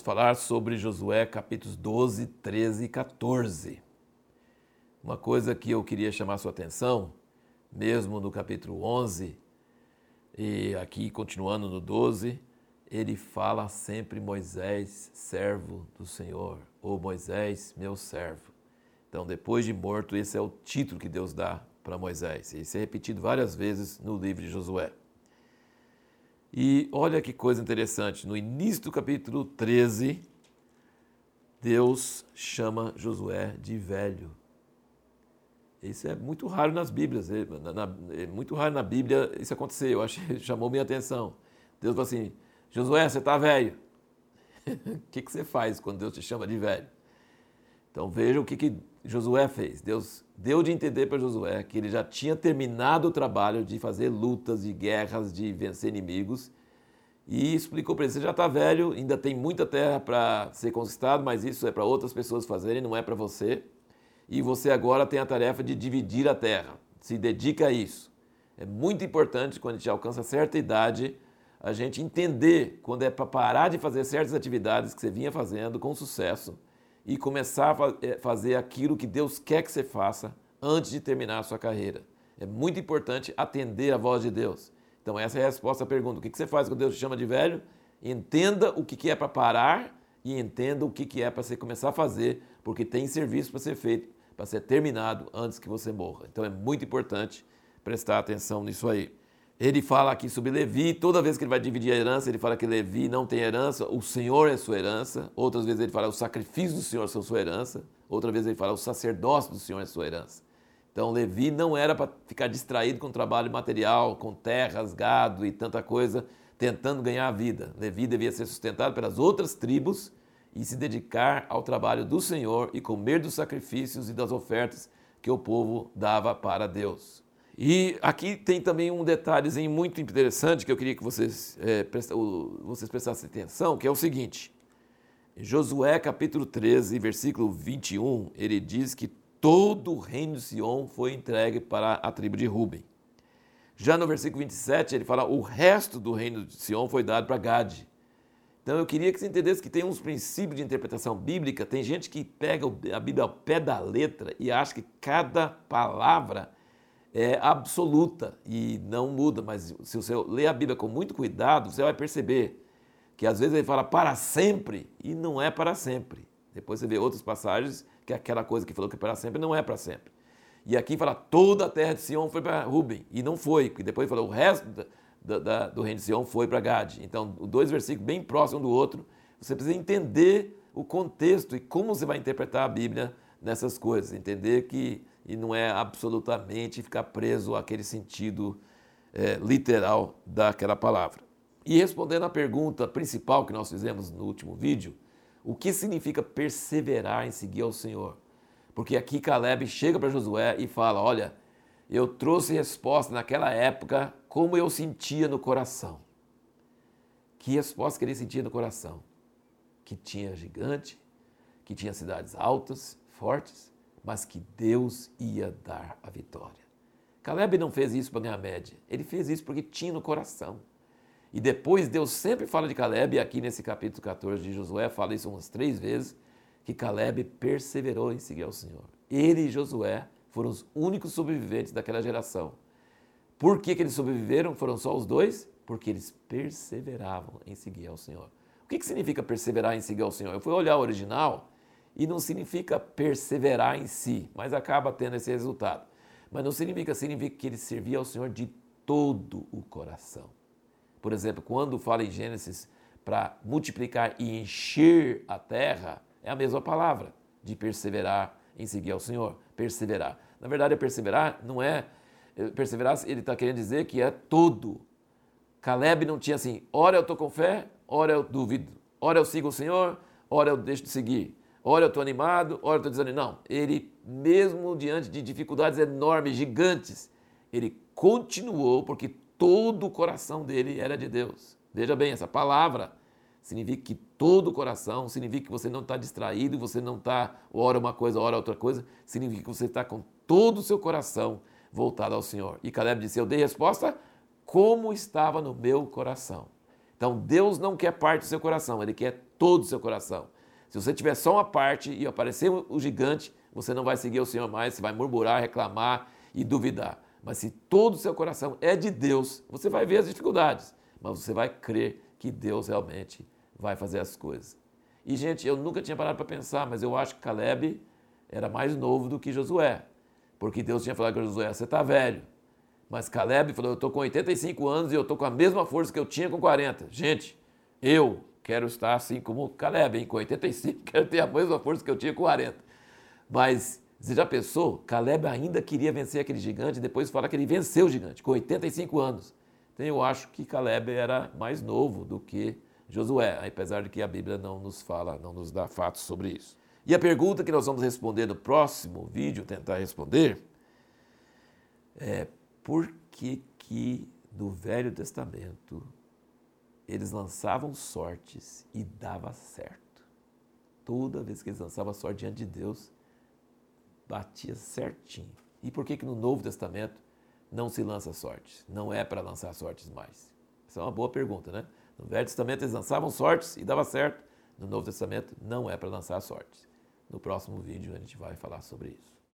falar sobre Josué capítulos 12, 13 e 14. Uma coisa que eu queria chamar sua atenção, mesmo no capítulo 11, e aqui continuando no 12, ele fala sempre Moisés, servo do Senhor, ou Moisés, meu servo. Então, depois de morto, esse é o título que Deus dá para Moisés. Isso é repetido várias vezes no livro de Josué. E olha que coisa interessante, no início do capítulo 13, Deus chama Josué de velho. Isso é muito raro nas Bíblias, é, é muito raro na Bíblia isso acontecer, eu achei, chamou minha atenção. Deus falou assim, Josué, você está velho. O que, que você faz quando Deus te chama de velho? Então veja o que, que Josué fez. Deus deu de entender para Josué que ele já tinha terminado o trabalho de fazer lutas, de guerras, de vencer inimigos. E explicou para ele: você já está velho, ainda tem muita terra para ser conquistado, mas isso é para outras pessoas fazerem, não é para você e você agora tem a tarefa de dividir a terra. Se dedica a isso. É muito importante quando a gente alcança certa idade a gente entender quando é para parar de fazer certas atividades que você vinha fazendo com sucesso e começar a é, fazer aquilo que Deus quer que você faça antes de terminar a sua carreira. É muito importante atender a voz de Deus. Então, essa é a resposta à pergunta: o que você faz quando Deus te chama de velho? Entenda o que é para parar e entenda o que é para você começar a fazer, porque tem serviço para ser feito para ser terminado antes que você morra. Então é muito importante prestar atenção nisso aí. Ele fala aqui sobre Levi, toda vez que ele vai dividir a herança, ele fala que Levi não tem herança, o Senhor é sua herança. Outras vezes ele fala os sacrifícios do Senhor são sua herança. Outra vez ele fala o sacerdócio do Senhor é sua herança. Então Levi não era para ficar distraído com trabalho material, com terras, gado e tanta coisa, tentando ganhar a vida. Levi devia ser sustentado pelas outras tribos e se dedicar ao trabalho do Senhor e comer dos sacrifícios e das ofertas que o povo dava para Deus. E aqui tem também um detalhezinho muito interessante que eu queria que vocês, é, vocês prestassem atenção, que é o seguinte. Em Josué capítulo 13, versículo 21, ele diz que todo o reino de Sion foi entregue para a tribo de Ruben. Já no versículo 27, ele fala: o resto do reino de Sion foi dado para Gade. Então eu queria que você entendesse que tem uns princípios de interpretação bíblica, tem gente que pega a Bíblia ao pé da letra e acha que cada palavra é absoluta e não muda, mas se você ler a Bíblia com muito cuidado, você vai perceber que às vezes ele fala para sempre e não é para sempre. Depois você vê outras passagens que aquela coisa que falou que é para sempre não é para sempre. E aqui fala toda a terra de Sião foi para Ruben e não foi, porque depois fala o resto da, da, do reino de Sião foi para Gade. Então, dois versículos bem próximos do outro. Você precisa entender o contexto e como você vai interpretar a Bíblia nessas coisas. Entender que e não é absolutamente ficar preso àquele sentido é, literal daquela palavra. E respondendo à pergunta principal que nós fizemos no último vídeo, o que significa perseverar em seguir ao Senhor? Porque aqui Caleb chega para Josué e fala: Olha, eu trouxe resposta naquela época como eu sentia no coração. Que resposta que ele sentia no coração? Que tinha gigante, que tinha cidades altas, fortes, mas que Deus ia dar a vitória. Caleb não fez isso para ganhar média, ele fez isso porque tinha no coração. E depois Deus sempre fala de Caleb, e aqui nesse capítulo 14 de Josué fala isso umas três vezes, que Caleb perseverou em seguir ao Senhor. Ele e Josué foram os únicos sobreviventes daquela geração. Por que, que eles sobreviveram? Foram só os dois? Porque eles perseveravam em seguir ao Senhor. O que, que significa perseverar em seguir ao Senhor? Eu fui olhar o original e não significa perseverar em si, mas acaba tendo esse resultado. Mas não significa, significa que ele servia ao Senhor de todo o coração. Por exemplo, quando fala em Gênesis para multiplicar e encher a terra, é a mesma palavra de perseverar em seguir ao Senhor perseverar. Na verdade, perseverar não é. Eh, perseverar, ele está querendo dizer que é todo. Caleb não tinha assim, ora eu estou com fé, ora eu duvido. Ora eu sigo o Senhor, ora eu deixo de seguir. Ora eu estou animado, ora eu estou dizendo não. Ele, mesmo diante de dificuldades enormes, gigantes, ele continuou porque todo o coração dele era de Deus. Veja bem, essa palavra significa que todo o coração, significa que você não está distraído, você não está, ora uma coisa, ora outra coisa, significa que você está com todo o seu coração voltado ao Senhor. E Caleb disse: Eu dei resposta como estava no meu coração. Então Deus não quer parte do seu coração, Ele quer todo o seu coração. Se você tiver só uma parte e aparecer o gigante, você não vai seguir o Senhor mais, você vai murmurar, reclamar e duvidar. Mas se todo o seu coração é de Deus, você vai ver as dificuldades, mas você vai crer que Deus realmente vai fazer as coisas. E, gente, eu nunca tinha parado para pensar, mas eu acho que Caleb era mais novo do que Josué. Porque Deus tinha falado com Josué, você está velho. Mas Caleb falou, eu estou com 85 anos e eu estou com a mesma força que eu tinha com 40. Gente, eu quero estar assim como Caleb, hein? com 85, quero ter a mesma força que eu tinha com 40. Mas você já pensou? Caleb ainda queria vencer aquele gigante e depois fala que ele venceu o gigante, com 85 anos. Então eu acho que Caleb era mais novo do que Josué, apesar de que a Bíblia não nos fala, não nos dá fatos sobre isso. E a pergunta que nós vamos responder no próximo vídeo, tentar responder, é por que que no Velho Testamento eles lançavam sortes e dava certo. Toda vez que eles lançavam sorte diante de Deus, batia certinho. E por que que no Novo Testamento não se lança sortes? Não é para lançar sortes mais. Essa é uma boa pergunta, né? No Velho Testamento eles lançavam sortes e dava certo. No Novo Testamento não é para lançar sortes. No próximo vídeo a gente vai falar sobre isso.